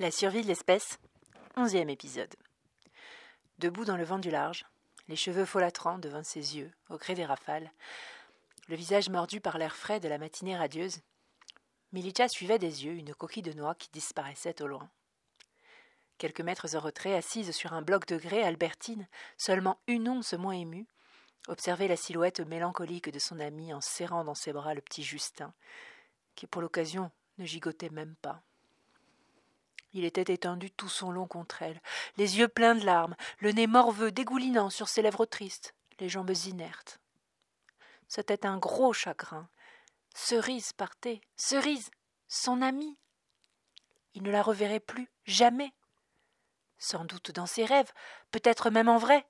La survie de l'espèce, onzième épisode. Debout dans le vent du large, les cheveux folâtrants devant ses yeux, au gré des rafales, le visage mordu par l'air frais de la matinée radieuse, Milicha suivait des yeux une coquille de noix qui disparaissait au loin. Quelques mètres en retrait, assise sur un bloc de grès, Albertine, seulement une once moins émue, observait la silhouette mélancolique de son ami en serrant dans ses bras le petit Justin, qui pour l'occasion ne gigotait même pas. Il était étendu tout son long contre elle, les yeux pleins de larmes, le nez morveux dégoulinant sur ses lèvres tristes, les jambes inertes. C'était un gros chagrin. Cerise partait, Cerise, son amie. Il ne la reverrait plus, jamais. Sans doute dans ses rêves, peut-être même en vrai.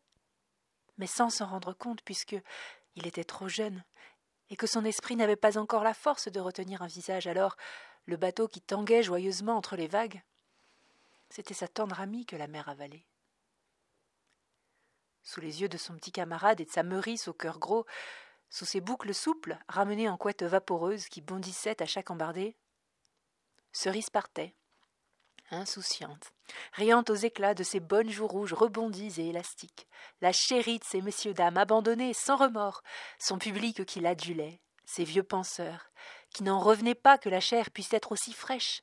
Mais sans s'en rendre compte, puisque il était trop jeune, et que son esprit n'avait pas encore la force de retenir un visage. Alors, le bateau qui tanguait joyeusement entre les vagues c'était sa tendre amie que la mère avalait. Sous les yeux de son petit camarade et de sa meurice au cœur gros, sous ses boucles souples, ramenées en couette vaporeuse qui bondissaient à chaque embardée, Cerise partait, insouciante, riant aux éclats de ses bonnes joues rouges rebondies et élastiques, la chérie de ces messieurs dames abandonnés sans remords, son public qui l'adulait, ses vieux penseurs, qui n'en revenaient pas que la chair puisse être aussi fraîche,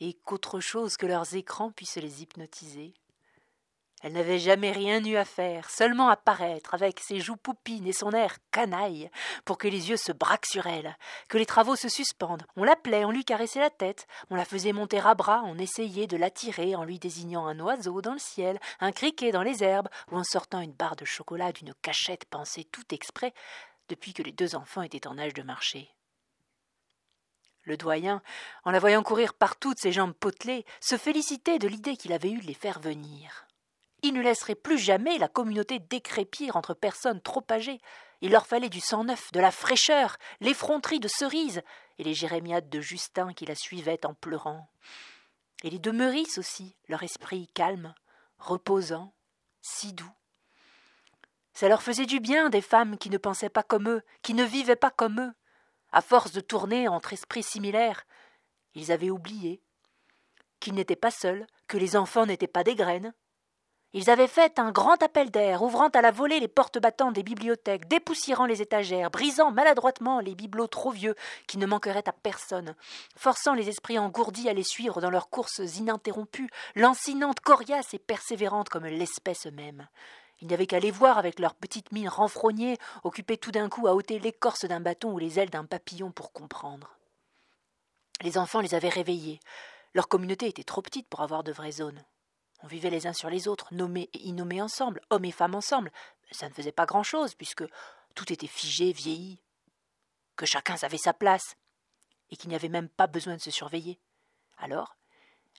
et qu'autre chose que leurs écrans puisse les hypnotiser. Elle n'avait jamais rien eu à faire, seulement à paraître avec ses joues poupines et son air canaille, pour que les yeux se braquent sur elle, que les travaux se suspendent. On l'appelait, on lui caressait la tête, on la faisait monter à bras, on essayait de l'attirer en lui désignant un oiseau dans le ciel, un criquet dans les herbes, ou en sortant une barre de chocolat d'une cachette pensée tout exprès, depuis que les deux enfants étaient en âge de marcher. Le doyen, en la voyant courir par toutes ses jambes potelées, se félicitait de l'idée qu'il avait eue de les faire venir. Il ne laisserait plus jamais la communauté décrépir entre personnes trop âgées. Il leur fallait du sang neuf, de la fraîcheur, l'effronterie de Cerise, et les jérémiades de Justin qui la suivaient en pleurant. Et les deux Meurice aussi, leur esprit calme, reposant, si doux. Ça leur faisait du bien des femmes qui ne pensaient pas comme eux, qui ne vivaient pas comme eux, à force de tourner entre esprits similaires, ils avaient oublié qu'ils n'étaient pas seuls, que les enfants n'étaient pas des graines. Ils avaient fait un grand appel d'air, ouvrant à la volée les portes battantes des bibliothèques, dépoussiérant les étagères, brisant maladroitement les bibelots trop vieux qui ne manqueraient à personne, forçant les esprits engourdis à les suivre dans leurs courses ininterrompues, lancinantes, coriaces et persévérantes comme l'espèce même. Il n'y avait qu'à les voir avec leurs petites mines renfrognées, occupées tout d'un coup à ôter l'écorce d'un bâton ou les ailes d'un papillon pour comprendre. Les enfants les avaient réveillés. Leur communauté était trop petite pour avoir de vraies zones. On vivait les uns sur les autres, nommés et innommés ensemble, hommes et femmes ensemble. Ça ne faisait pas grand-chose, puisque tout était figé, vieilli. Que chacun savait sa place, et qu'il n'y avait même pas besoin de se surveiller. Alors,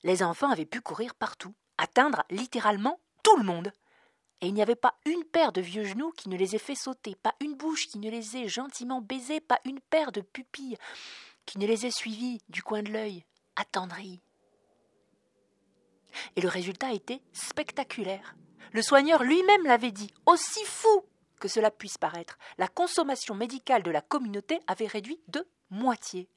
les enfants avaient pu courir partout, atteindre littéralement tout le monde et il n'y avait pas une paire de vieux genoux qui ne les ait fait sauter, pas une bouche qui ne les ait gentiment baisés, pas une paire de pupilles qui ne les ait suivis du coin de l'œil, attendris. Et le résultat était spectaculaire. Le soigneur lui-même l'avait dit, aussi fou que cela puisse paraître, la consommation médicale de la communauté avait réduit de moitié.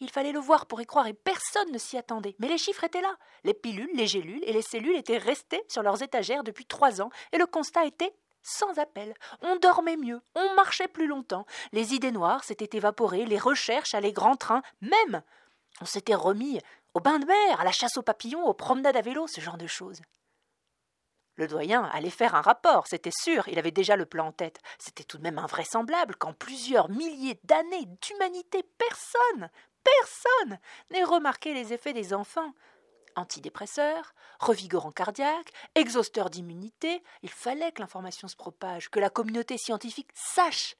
Il fallait le voir pour y croire et personne ne s'y attendait. Mais les chiffres étaient là. Les pilules, les gélules et les cellules étaient restées sur leurs étagères depuis trois ans et le constat était sans appel. On dormait mieux, on marchait plus longtemps, les idées noires s'étaient évaporées, les recherches allaient grand train, même on s'était remis au bain de mer, à la chasse aux papillons, aux promenades à vélo, ce genre de choses. Le doyen allait faire un rapport, c'était sûr, il avait déjà le plan en tête. C'était tout de même invraisemblable qu'en plusieurs milliers d'années d'humanité, personne, personne n'ait remarqué les effets des enfants. Antidépresseurs, revigorants cardiaques, exhausteurs d'immunité, il fallait que l'information se propage, que la communauté scientifique sache.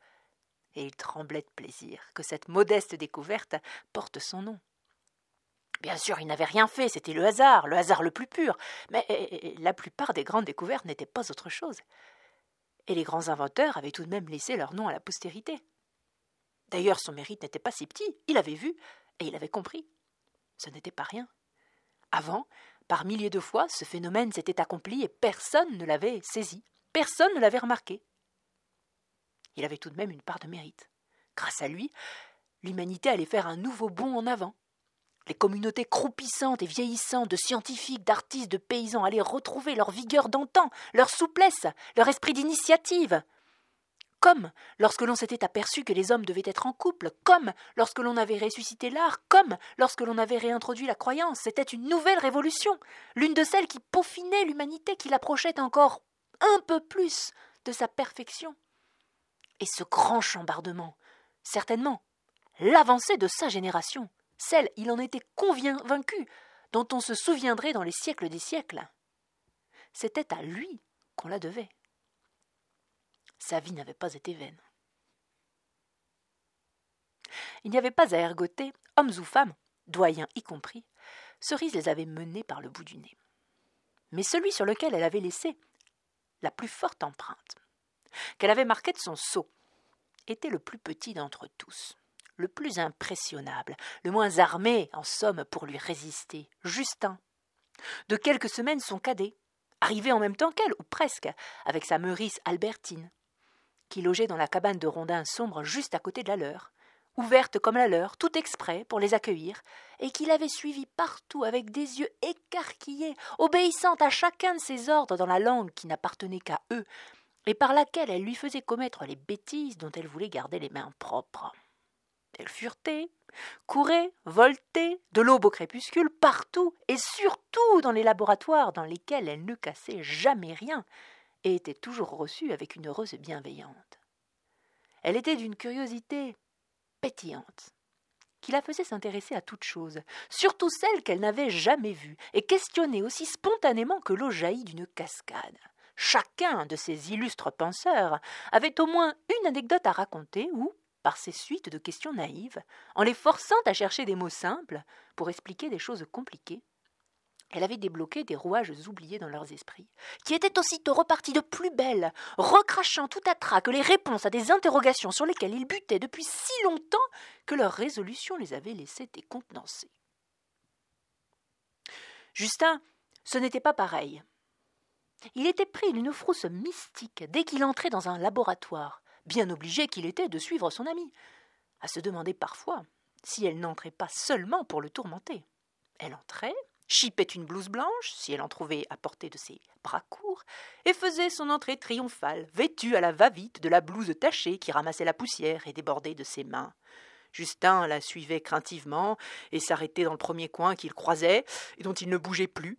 Et il tremblait de plaisir que cette modeste découverte porte son nom. Bien sûr, il n'avait rien fait, c'était le hasard, le hasard le plus pur, mais la plupart des grandes découvertes n'étaient pas autre chose. Et les grands inventeurs avaient tout de même laissé leur nom à la postérité. D'ailleurs, son mérite n'était pas si petit, il avait vu, et il avait compris. Ce n'était pas rien. Avant, par milliers de fois, ce phénomène s'était accompli et personne ne l'avait saisi, personne ne l'avait remarqué. Il avait tout de même une part de mérite. Grâce à lui, l'humanité allait faire un nouveau bond en avant. Les communautés croupissantes et vieillissantes de scientifiques, d'artistes, de paysans allaient retrouver leur vigueur d'antan, leur souplesse, leur esprit d'initiative. Comme lorsque l'on s'était aperçu que les hommes devaient être en couple, comme lorsque l'on avait ressuscité l'art, comme lorsque l'on avait réintroduit la croyance, c'était une nouvelle révolution, l'une de celles qui peaufinait l'humanité, qui l'approchait encore un peu plus de sa perfection. Et ce grand chambardement, certainement, l'avancée de sa génération, celle, il en était convaincu, dont on se souviendrait dans les siècles des siècles. C'était à lui qu'on la devait. Sa vie n'avait pas été vaine. Il n'y avait pas à ergoter, hommes ou femmes, doyens y compris, Cerise les avait menés par le bout du nez. Mais celui sur lequel elle avait laissé la plus forte empreinte, qu'elle avait marquée de son sceau, était le plus petit d'entre tous le plus impressionnable, le moins armé, en somme, pour lui résister, Justin. De quelques semaines son cadet, arrivé en même temps qu'elle, ou presque, avec sa meurice Albertine, qui logeait dans la cabane de rondins sombre juste à côté de la leur, ouverte comme la leur, tout exprès pour les accueillir, et qu'il avait suivi partout avec des yeux écarquillés, obéissant à chacun de ses ordres dans la langue qui n'appartenait qu'à eux, et par laquelle elle lui faisait commettre les bêtises dont elle voulait garder les mains propres. Elle furetait, courait, voltait, de l'aube au crépuscule, partout, et surtout dans les laboratoires dans lesquels elle ne cassait jamais rien, et était toujours reçue avec une heureuse bienveillante. Elle était d'une curiosité pétillante, qui la faisait s'intéresser à toutes choses, surtout celles qu'elle n'avait jamais vues, et questionner aussi spontanément que l'eau jaillit d'une cascade. Chacun de ces illustres penseurs avait au moins une anecdote à raconter ou, par ces suites de questions naïves, en les forçant à chercher des mots simples pour expliquer des choses compliquées, elle avait débloqué des rouages oubliés dans leurs esprits, qui étaient aussitôt repartis de plus belle, recrachant tout à trac les réponses à des interrogations sur lesquelles ils butaient depuis si longtemps que leur résolution les avait laissés décontenancés. Justin, ce n'était pas pareil. Il était pris d'une frousse mystique dès qu'il entrait dans un laboratoire, bien obligé qu'il était de suivre son amie, à se demander parfois si elle n'entrait pas seulement pour le tourmenter. Elle entrait, chipait une blouse blanche, si elle en trouvait à portée de ses bras courts, et faisait son entrée triomphale, vêtue à la va-vite de la blouse tachée qui ramassait la poussière et débordait de ses mains. Justin la suivait craintivement et s'arrêtait dans le premier coin qu'il croisait et dont il ne bougeait plus,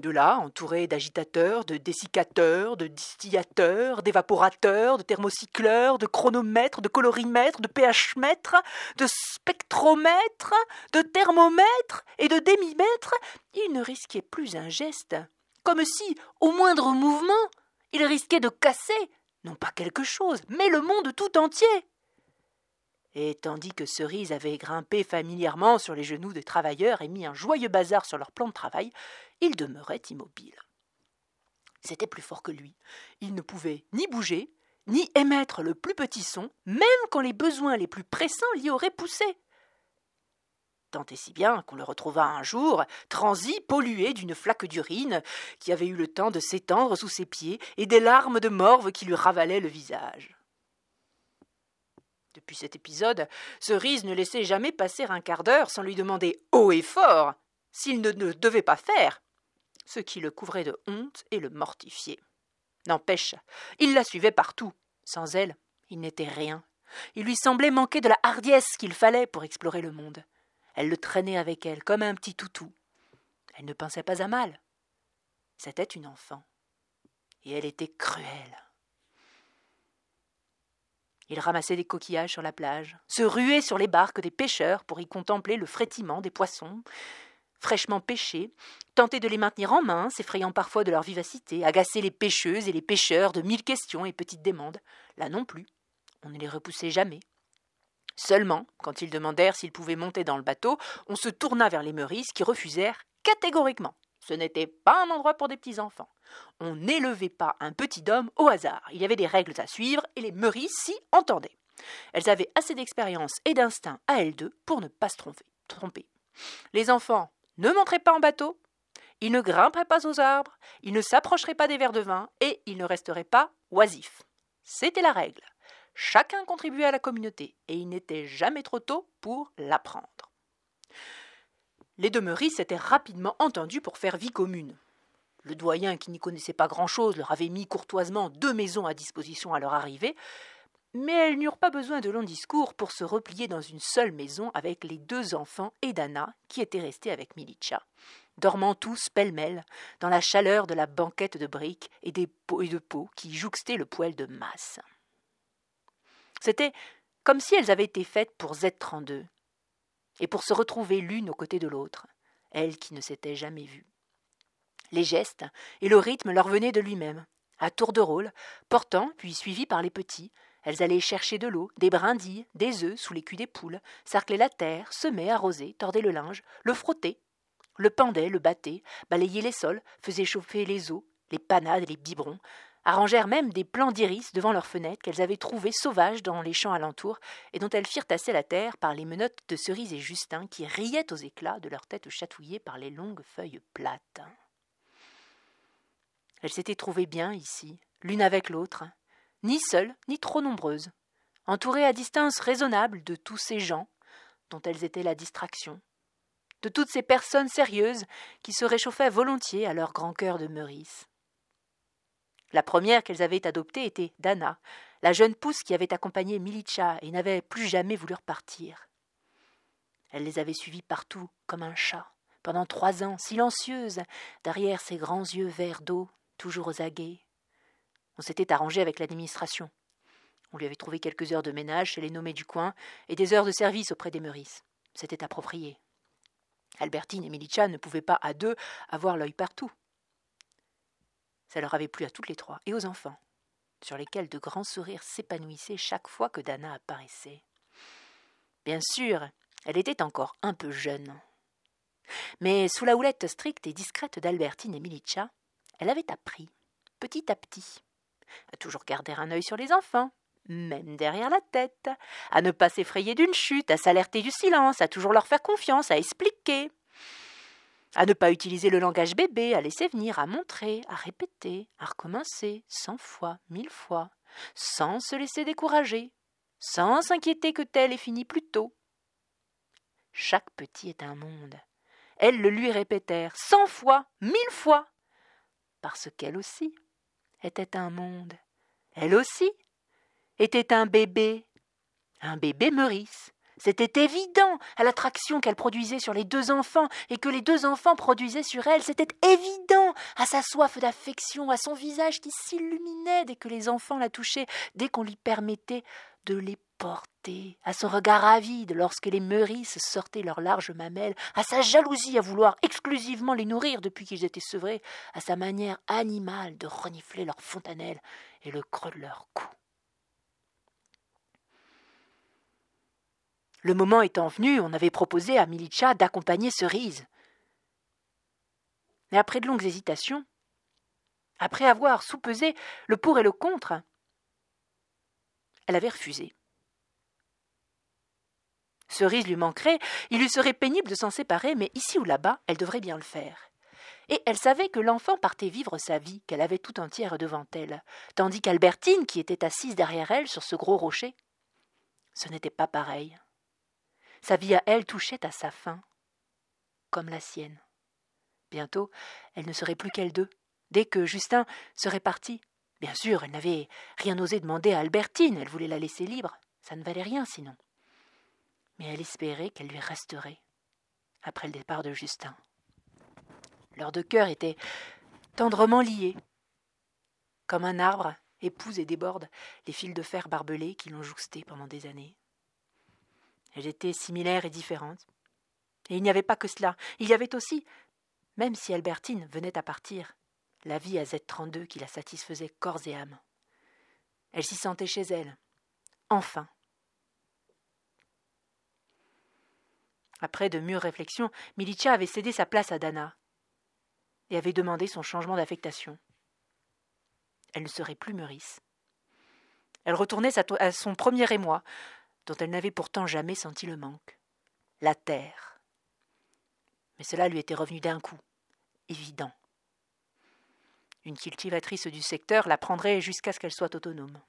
de là, entouré d'agitateurs, de dessicateurs, de distillateurs, d'évaporateurs, de thermocycleurs, de chronomètres, de colorimètres, de pH-mètres, de spectromètres, de thermomètres et de démimètres, il ne risquait plus un geste, comme si, au moindre mouvement, il risquait de casser, non pas quelque chose, mais le monde tout entier et tandis que Cerise avait grimpé familièrement sur les genoux des travailleurs et mis un joyeux bazar sur leur plan de travail, il demeurait immobile. C'était plus fort que lui. Il ne pouvait ni bouger, ni émettre le plus petit son, même quand les besoins les plus pressants l'y auraient poussé. Tant et si bien qu'on le retrouva un jour, transi, pollué d'une flaque d'urine, qui avait eu le temps de s'étendre sous ses pieds, et des larmes de morve qui lui ravalaient le visage. Cet épisode, Cerise ne laissait jamais passer un quart d'heure sans lui demander haut et fort s'il ne devait pas faire, ce qui le couvrait de honte et le mortifiait. N'empêche, il la suivait partout. Sans elle, il n'était rien. Il lui semblait manquer de la hardiesse qu'il fallait pour explorer le monde. Elle le traînait avec elle comme un petit toutou. Elle ne pensait pas à mal. C'était une enfant. Et elle était cruelle. Il ramassait des coquillages sur la plage, se ruait sur les barques des pêcheurs pour y contempler le frétillement des poissons fraîchement pêchés, tentait de les maintenir en main, s'effrayant parfois de leur vivacité, agacer les pêcheuses et les pêcheurs de mille questions et petites demandes. Là non plus, on ne les repoussait jamais. Seulement, quand ils demandèrent s'ils pouvaient monter dans le bateau, on se tourna vers les Meurices qui refusèrent catégoriquement. Ce n'était pas un endroit pour des petits enfants. On n'élevait pas un petit homme au hasard. Il y avait des règles à suivre et les Meurices s'y entendaient. Elles avaient assez d'expérience et d'instinct à elles deux pour ne pas se tromper. Les enfants ne monteraient pas en bateau, ils ne grimperaient pas aux arbres, ils ne s'approcheraient pas des verres de vin et ils ne resteraient pas oisifs. C'était la règle. Chacun contribuait à la communauté et il n'était jamais trop tôt pour l'apprendre. Les deux Meurice s'étaient rapidement entendus pour faire vie commune. Le doyen, qui n'y connaissait pas grand-chose, leur avait mis courtoisement deux maisons à disposition à leur arrivée, mais elles n'eurent pas besoin de longs discours pour se replier dans une seule maison avec les deux enfants et Dana, qui étaient restés avec Milicha, dormant tous pêle-mêle dans la chaleur de la banquette de briques et de pots qui jouxtaient le poêle de masse. C'était comme si elles avaient été faites pour Z32, et pour se retrouver l'une aux côtés de l'autre, elles qui ne s'étaient jamais vues. Les gestes et le rythme leur venaient de lui-même, à tour de rôle, portant, puis suivies par les petits, elles allaient chercher de l'eau, des brindilles, des œufs sous les culs des poules, sarclaient la terre, semaient, arrosaient, tordaient le linge, le frottaient, le pendaient, le battaient, balayaient les sols, faisaient chauffer les eaux, les panades et les biberons, arrangèrent même des plants d'iris devant leurs fenêtres qu'elles avaient trouvés sauvages dans les champs alentours et dont elles firent tasser la terre par les menottes de Cerise et Justin qui riaient aux éclats de leurs têtes chatouillées par les longues feuilles plates. Elles s'étaient trouvées bien ici, l'une avec l'autre, ni seules, ni trop nombreuses, entourées à distance raisonnable de tous ces gens dont elles étaient la distraction, de toutes ces personnes sérieuses qui se réchauffaient volontiers à leur grand cœur de Meurice. La première qu'elles avaient adoptée était Dana, la jeune pousse qui avait accompagné Milicha et n'avait plus jamais voulu repartir. Elle les avait suivis partout, comme un chat, pendant trois ans, silencieuse, derrière ses grands yeux verts d'eau, toujours aux aguets. On s'était arrangé avec l'administration. On lui avait trouvé quelques heures de ménage chez les nommés du coin et des heures de service auprès des Meurices. C'était approprié. Albertine et Milicha ne pouvaient pas, à deux, avoir l'œil partout. Ça leur avait plu à toutes les trois, et aux enfants, sur lesquels de grands sourires s'épanouissaient chaque fois que Dana apparaissait. Bien sûr, elle était encore un peu jeune. Mais sous la houlette stricte et discrète d'Albertine et Milicha, elle avait appris, petit à petit, à toujours garder un œil sur les enfants, même derrière la tête, à ne pas s'effrayer d'une chute, à s'alerter du silence, à toujours leur faire confiance, à expliquer, à ne pas utiliser le langage bébé, à laisser venir, à montrer, à répéter, à recommencer cent fois, mille fois, sans se laisser décourager, sans s'inquiéter que tel ait fini plus tôt. Chaque petit est un monde. Elles le lui répétèrent cent fois, mille fois, parce qu'elle aussi était un monde. Elle aussi était un bébé, un bébé Meurice, c'était évident à l'attraction qu'elle produisait sur les deux enfants et que les deux enfants produisaient sur elle. C'était évident à sa soif d'affection, à son visage qui s'illuminait dès que les enfants la touchaient, dès qu'on lui permettait de les porter, à son regard avide lorsque les meurisses sortaient leurs larges mamelles, à sa jalousie à vouloir exclusivement les nourrir depuis qu'ils étaient sevrés, à sa manière animale de renifler leurs fontanelles et le creux de leur cou. Le moment étant venu, on avait proposé à Milicha d'accompagner Cerise. Mais après de longues hésitations, après avoir soupesé le pour et le contre, elle avait refusé. Cerise lui manquerait, il lui serait pénible de s'en séparer, mais ici ou là-bas, elle devrait bien le faire. Et elle savait que l'enfant partait vivre sa vie, qu'elle avait tout entière devant elle, tandis qu'Albertine, qui était assise derrière elle sur ce gros rocher, ce n'était pas pareil. Sa vie à elle touchait à sa fin, comme la sienne. Bientôt, elle ne serait plus qu'elle deux. Dès que Justin serait parti, bien sûr, elle n'avait rien osé demander à Albertine, elle voulait la laisser libre, ça ne valait rien sinon. Mais elle espérait qu'elle lui resterait, après le départ de Justin. Leurs deux cœurs étaient tendrement liés, comme un arbre épouse et déborde les fils de fer barbelés qui l'ont jouxté pendant des années. Elles étaient similaires et différentes. Et il n'y avait pas que cela. Il y avait aussi, même si Albertine venait à partir, la vie à Z32 qui la satisfaisait corps et âme. Elle s'y sentait chez elle. Enfin. Après de mûres réflexions, Militia avait cédé sa place à Dana et avait demandé son changement d'affectation. Elle ne serait plus Meurice. Elle retournait à son premier émoi, dont elle n'avait pourtant jamais senti le manque. La terre. Mais cela lui était revenu d'un coup, évident. Une cultivatrice du secteur la prendrait jusqu'à ce qu'elle soit autonome.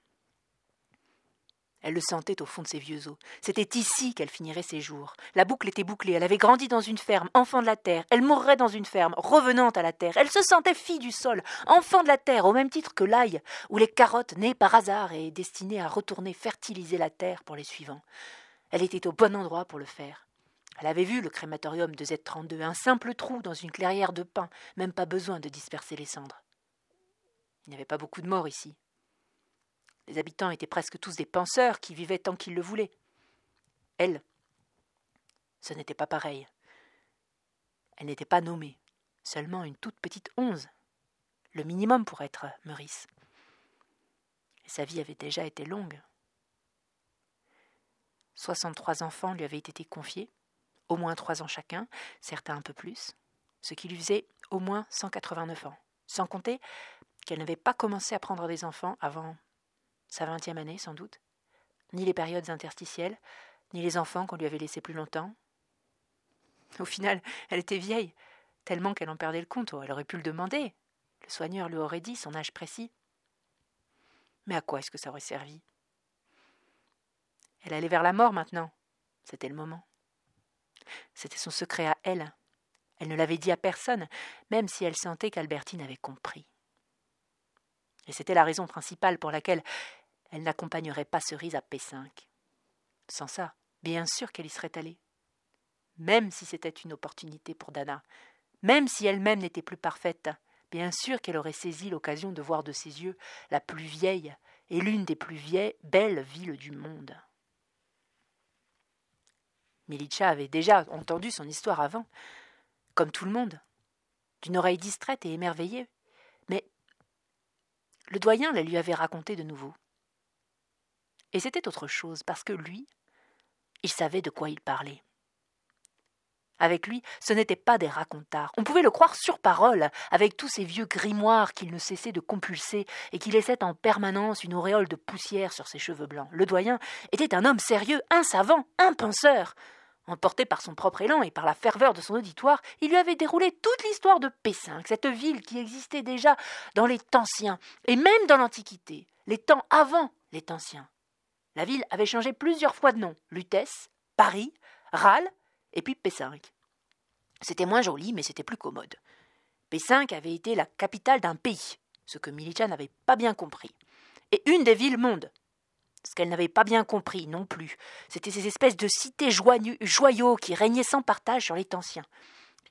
Elle le sentait au fond de ses vieux os. C'était ici qu'elle finirait ses jours. La boucle était bouclée. Elle avait grandi dans une ferme, enfant de la terre. Elle mourrait dans une ferme, revenant à la terre. Elle se sentait fille du sol, enfant de la terre, au même titre que l'ail, ou les carottes nées par hasard et destinées à retourner fertiliser la terre pour les suivants. Elle était au bon endroit pour le faire. Elle avait vu le crématorium de Z32, un simple trou dans une clairière de pin, même pas besoin de disperser les cendres. Il n'y avait pas beaucoup de morts ici. Les habitants étaient presque tous des penseurs qui vivaient tant qu'ils le voulaient. Elle, ce n'était pas pareil. Elle n'était pas nommée, seulement une toute petite onze, le minimum pour être Meurice. Sa vie avait déjà été longue. Soixante-trois enfants lui avaient été confiés, au moins trois ans chacun, certains un peu plus, ce qui lui faisait au moins cent quatre-vingt-neuf ans, sans compter qu'elle n'avait pas commencé à prendre des enfants avant sa vingtième année sans doute, ni les périodes interstitielles, ni les enfants qu'on lui avait laissés plus longtemps. Au final, elle était vieille, tellement qu'elle en perdait le compte. Elle aurait pu le demander. Le soigneur lui aurait dit son âge précis. Mais à quoi est-ce que ça aurait servi? Elle allait vers la mort maintenant. C'était le moment. C'était son secret à elle. Elle ne l'avait dit à personne, même si elle sentait qu'Albertine avait compris. Et c'était la raison principale pour laquelle elle n'accompagnerait pas Cerise à P5. Sans ça, bien sûr qu'elle y serait allée. Même si c'était une opportunité pour Dana, même si elle-même n'était plus parfaite, bien sûr qu'elle aurait saisi l'occasion de voir de ses yeux la plus vieille et l'une des plus vieilles, belles villes du monde. Milicha avait déjà entendu son histoire avant, comme tout le monde, d'une oreille distraite et émerveillée, mais le doyen la lui avait racontée de nouveau. Et c'était autre chose, parce que lui, il savait de quoi il parlait. Avec lui, ce n'était pas des racontards. On pouvait le croire sur parole, avec tous ces vieux grimoires qu'il ne cessait de compulser et qui laissaient en permanence une auréole de poussière sur ses cheveux blancs. Le doyen était un homme sérieux, un savant, un penseur. Emporté par son propre élan et par la ferveur de son auditoire, il lui avait déroulé toute l'histoire de Pessinck, cette ville qui existait déjà dans les temps et même dans l'Antiquité, les temps avant les temps. La ville avait changé plusieurs fois de nom Lutèce, Paris, Râle et puis Pessinck. C'était moins joli, mais c'était plus commode. Pessinck avait été la capitale d'un pays, ce que Milicha n'avait pas bien compris, et une des villes mondes. Ce qu'elle n'avait pas bien compris non plus, c'était ces espèces de cités joyaux qui régnaient sans partage sur les anciens.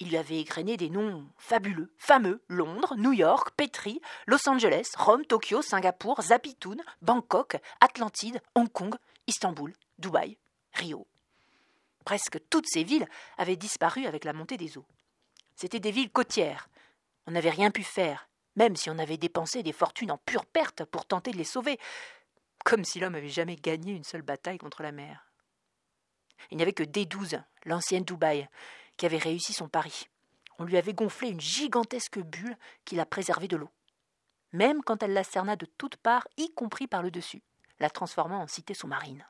Il lui avait égrené des noms fabuleux, fameux Londres, New York, Petri, Los Angeles, Rome, Tokyo, Singapour, Zapitoun, Bangkok, Atlantide, Hong Kong, Istanbul, Dubaï, Rio. Presque toutes ces villes avaient disparu avec la montée des eaux. C'étaient des villes côtières. On n'avait rien pu faire, même si on avait dépensé des fortunes en pure perte pour tenter de les sauver, comme si l'homme avait jamais gagné une seule bataille contre la mer. Il n'y avait que D12, l'ancienne Dubaï, qui avait réussi son pari. On lui avait gonflé une gigantesque bulle qui la préservait de l'eau, même quand elle la cerna de toutes parts, y compris par le dessus, la transformant en cité sous-marine.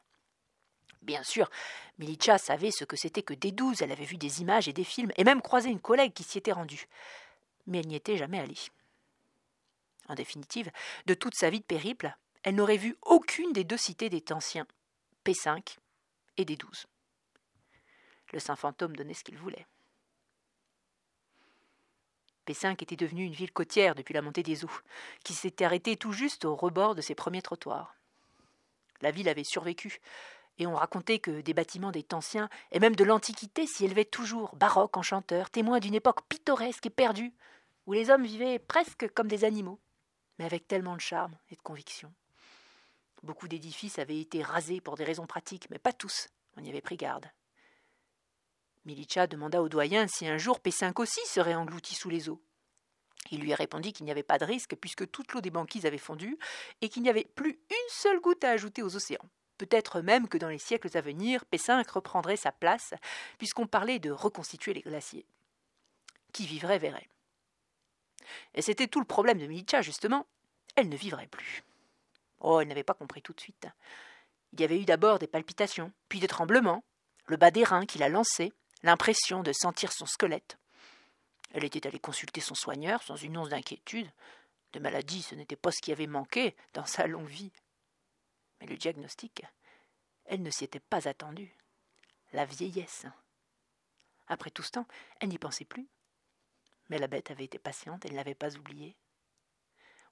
Bien sûr, Milicha savait ce que c'était que des douze, elle avait vu des images et des films, et même croisé une collègue qui s'y était rendue. Mais elle n'y était jamais allée. En définitive, de toute sa vie de périple, elle n'aurait vu aucune des deux cités des anciens, P5 et des douze. Le saint fantôme donnait ce qu'il voulait. P5 était devenue une ville côtière depuis la montée des eaux, qui s'était arrêtée tout juste au rebord de ses premiers trottoirs. La ville avait survécu, et on racontait que des bâtiments des anciens et même de l'Antiquité s'y élevaient toujours, baroques, enchanteurs, témoins d'une époque pittoresque et perdue, où les hommes vivaient presque comme des animaux, mais avec tellement de charme et de conviction. Beaucoup d'édifices avaient été rasés pour des raisons pratiques, mais pas tous, on y avait pris garde. Milicha demanda au doyen si un jour P5 aussi serait englouti sous les eaux. Il lui répondit qu'il n'y avait pas de risque puisque toute l'eau des banquises avait fondu et qu'il n'y avait plus une seule goutte à ajouter aux océans. Peut-être même que dans les siècles à venir, P5 reprendrait sa place puisqu'on parlait de reconstituer les glaciers. Qui vivrait verrait. Et c'était tout le problème de Milicha, justement. Elle ne vivrait plus. Oh, elle n'avait pas compris tout de suite. Il y avait eu d'abord des palpitations, puis des tremblements, le bas des reins qui la lançait, l'impression de sentir son squelette. Elle était allée consulter son soigneur sans une once d'inquiétude. De maladie, ce n'était pas ce qui avait manqué dans sa longue vie. Mais le diagnostic Elle ne s'y était pas attendue. La vieillesse. Après tout ce temps, elle n'y pensait plus. Mais la bête avait été patiente, elle ne l'avait pas oubliée.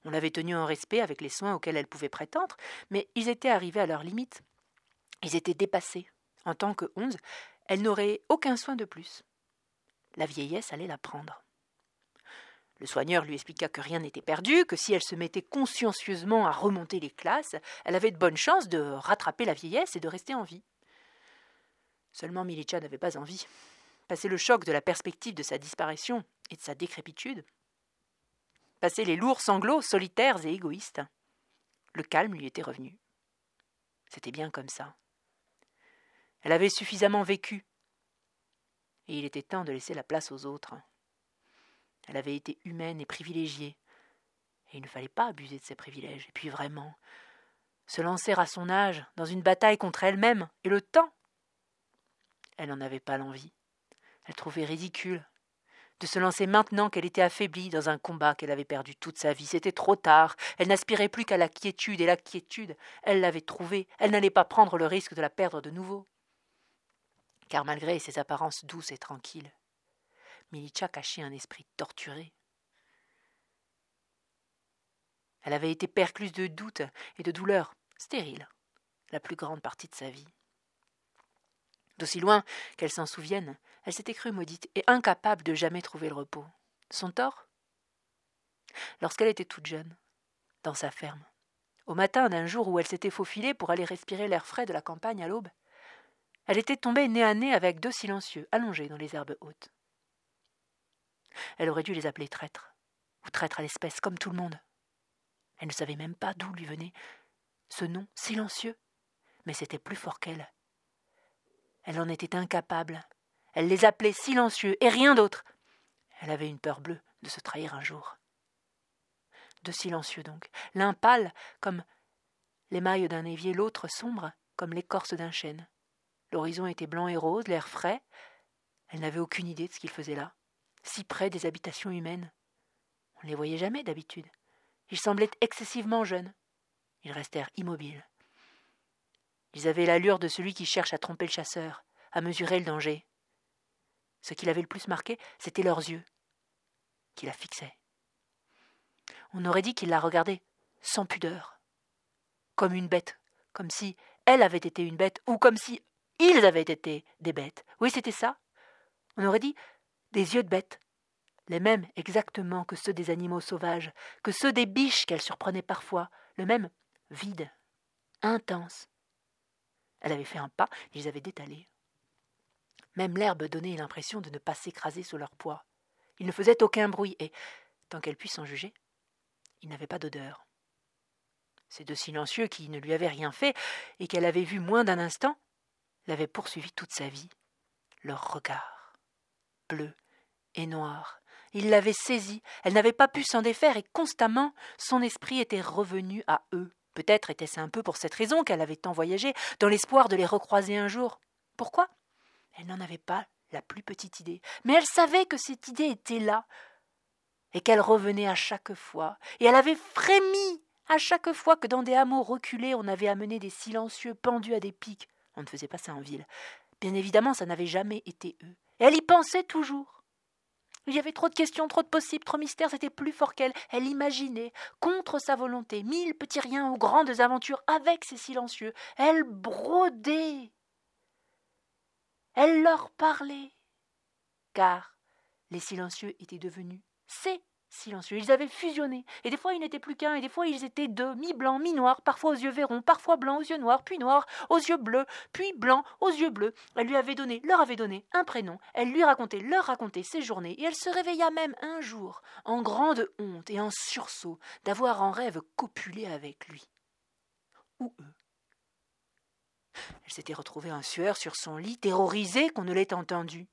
On l'avait tenue en respect avec les soins auxquels elle pouvait prétendre, mais ils étaient arrivés à leur limite. Ils étaient dépassés. En tant que onze, elle n'aurait aucun soin de plus. La vieillesse allait la prendre. Le soigneur lui expliqua que rien n'était perdu, que si elle se mettait consciencieusement à remonter les classes, elle avait de bonnes chances de rattraper la vieillesse et de rester en vie. Seulement Milicha n'avait pas envie. Passé le choc de la perspective de sa disparition et de sa décrépitude, passé les lourds sanglots solitaires et égoïstes, le calme lui était revenu. C'était bien comme ça. Elle avait suffisamment vécu, et il était temps de laisser la place aux autres. Elle avait été humaine et privilégiée, et il ne fallait pas abuser de ses privilèges. Et puis vraiment, se lancer à son âge dans une bataille contre elle-même et le temps. Elle n'en avait pas l'envie. Elle trouvait ridicule de se lancer maintenant qu'elle était affaiblie dans un combat qu'elle avait perdu toute sa vie. C'était trop tard. Elle n'aspirait plus qu'à la quiétude, et la quiétude, elle l'avait trouvée. Elle n'allait pas prendre le risque de la perdre de nouveau. Car malgré ses apparences douces et tranquilles, Milicha cachait un esprit torturé. Elle avait été percluse de doutes et de douleurs stériles la plus grande partie de sa vie. D'aussi loin qu'elle s'en souvienne, elle s'était crue maudite et incapable de jamais trouver le repos. Son tort? Lorsqu'elle était toute jeune, dans sa ferme, au matin d'un jour où elle s'était faufilée pour aller respirer l'air frais de la campagne à l'aube, elle était tombée nez à nez avec deux silencieux allongés dans les herbes hautes. Elle aurait dû les appeler traîtres, ou traîtres à l'espèce, comme tout le monde. Elle ne savait même pas d'où lui venait ce nom silencieux, mais c'était plus fort qu'elle. Elle en était incapable. Elle les appelait silencieux et rien d'autre. Elle avait une peur bleue de se trahir un jour. Deux silencieux donc, l'un pâle comme l'émail d'un évier, l'autre sombre comme l'écorce d'un chêne. L'horizon était blanc et rose, l'air frais. Elle n'avait aucune idée de ce qu'il faisait là si près des habitations humaines. On ne les voyait jamais d'habitude. Ils semblaient excessivement jeunes. Ils restèrent immobiles. Ils avaient l'allure de celui qui cherche à tromper le chasseur, à mesurer le danger. Ce qui l'avait le plus marqué, c'était leurs yeux, qui la fixaient. On aurait dit qu'ils la regardaient sans pudeur, comme une bête, comme si elle avait été une bête, ou comme si ils avaient été des bêtes. Oui, c'était ça. On aurait dit des yeux de bête, les mêmes exactement que ceux des animaux sauvages, que ceux des biches qu'elle surprenait parfois, le même vide, intense. Elle avait fait un pas, ils avaient détalé. Même l'herbe donnait l'impression de ne pas s'écraser sous leur poids. Ils ne faisaient aucun bruit, et, tant qu'elle puisse en juger, ils n'avaient pas d'odeur. Ces deux silencieux qui ne lui avaient rien fait, et qu'elle avait vus moins d'un instant, l'avaient poursuivi toute sa vie. Leur regard bleu et noir. Il l'avait saisie, elle n'avait pas pu s'en défaire, et constamment son esprit était revenu à eux. Peut-être était-ce un peu pour cette raison qu'elle avait tant voyagé, dans l'espoir de les recroiser un jour. Pourquoi? Elle n'en avait pas la plus petite idée, mais elle savait que cette idée était là, et qu'elle revenait à chaque fois, et elle avait frémi à chaque fois que dans des hameaux reculés on avait amené des silencieux pendus à des pics. On ne faisait pas ça en ville. Bien évidemment, ça n'avait jamais été eux. Elle y pensait toujours. Il y avait trop de questions, trop de possibles, trop de mystères, c'était plus fort qu'elle. Elle imaginait, contre sa volonté, mille petits riens ou grandes aventures avec ces silencieux. Elle brodait. Elle leur parlait. Car les silencieux étaient devenus ses silencieux. Ils avaient fusionné, et des fois ils n'étaient plus qu'un, et des fois ils étaient deux, mi-blancs, mi-noirs, parfois aux yeux verrons, parfois blancs aux yeux noirs, puis noirs aux yeux bleus, puis blancs aux yeux bleus. Elle lui avait donné, leur avait donné un prénom, elle lui racontait, leur racontait ses journées, et elle se réveilla même un jour, en grande honte et en sursaut, d'avoir en rêve copulé avec lui. Ou eux. Elle s'était retrouvée en sueur sur son lit, terrorisée qu'on ne l'ait entendue.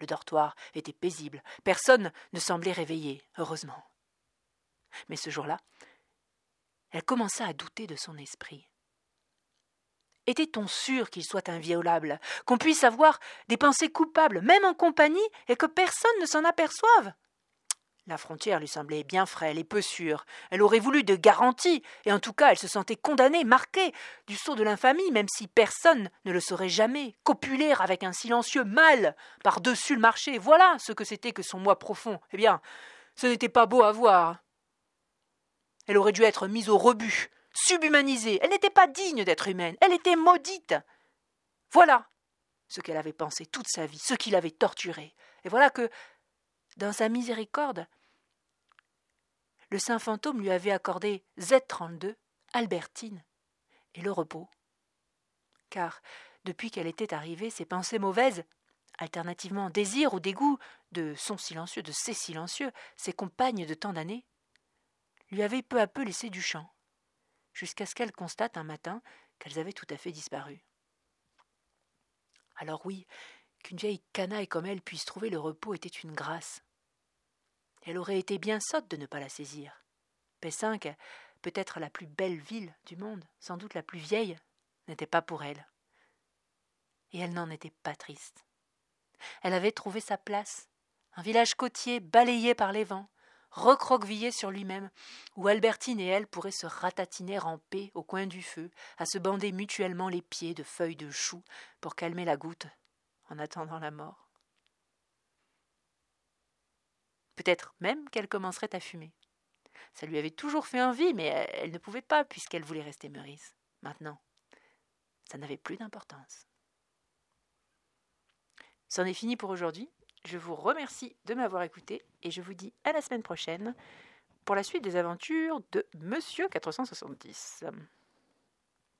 Le dortoir était paisible. Personne ne semblait réveillé, heureusement. Mais ce jour-là, elle commença à douter de son esprit. Était-on sûr qu'il soit inviolable, qu'on puisse avoir des pensées coupables, même en compagnie, et que personne ne s'en aperçoive? La frontière lui semblait bien frêle et peu sûre. Elle aurait voulu de garanties, et en tout cas elle se sentait condamnée, marquée du sceau de l'infamie, même si personne ne le saurait jamais. Copuler avec un silencieux mâle par-dessus le marché, voilà ce que c'était que son moi profond. Eh bien, ce n'était pas beau à voir. Elle aurait dû être mise au rebut, subhumanisée. Elle n'était pas digne d'être humaine, elle était maudite. Voilà ce qu'elle avait pensé toute sa vie, ce qui l'avait torturée. Et voilà que, dans sa miséricorde, le saint fantôme lui avait accordé Z32, Albertine, et le repos. Car, depuis qu'elle était arrivée, ses pensées mauvaises, alternativement désir ou dégoût de son silencieux, de ses silencieux, ses compagnes de tant d'années, lui avaient peu à peu laissé du champ, jusqu'à ce qu'elle constate un matin qu'elles avaient tout à fait disparu. Alors oui, qu'une vieille canaille comme elle puisse trouver le repos était une grâce. Elle aurait été bien sotte de ne pas la saisir. P5, peut-être la plus belle ville du monde, sans doute la plus vieille, n'était pas pour elle. Et elle n'en était pas triste. Elle avait trouvé sa place, un village côtier balayé par les vents, recroquevillé sur lui-même, où Albertine et elle pourraient se ratatiner en paix au coin du feu, à se bander mutuellement les pieds de feuilles de choux pour calmer la goutte en attendant la mort. Peut-être même qu'elle commencerait à fumer. Ça lui avait toujours fait envie, mais elle ne pouvait pas puisqu'elle voulait rester Meurice. Maintenant, ça n'avait plus d'importance. C'en est fini pour aujourd'hui. Je vous remercie de m'avoir écouté et je vous dis à la semaine prochaine pour la suite des aventures de Monsieur 470.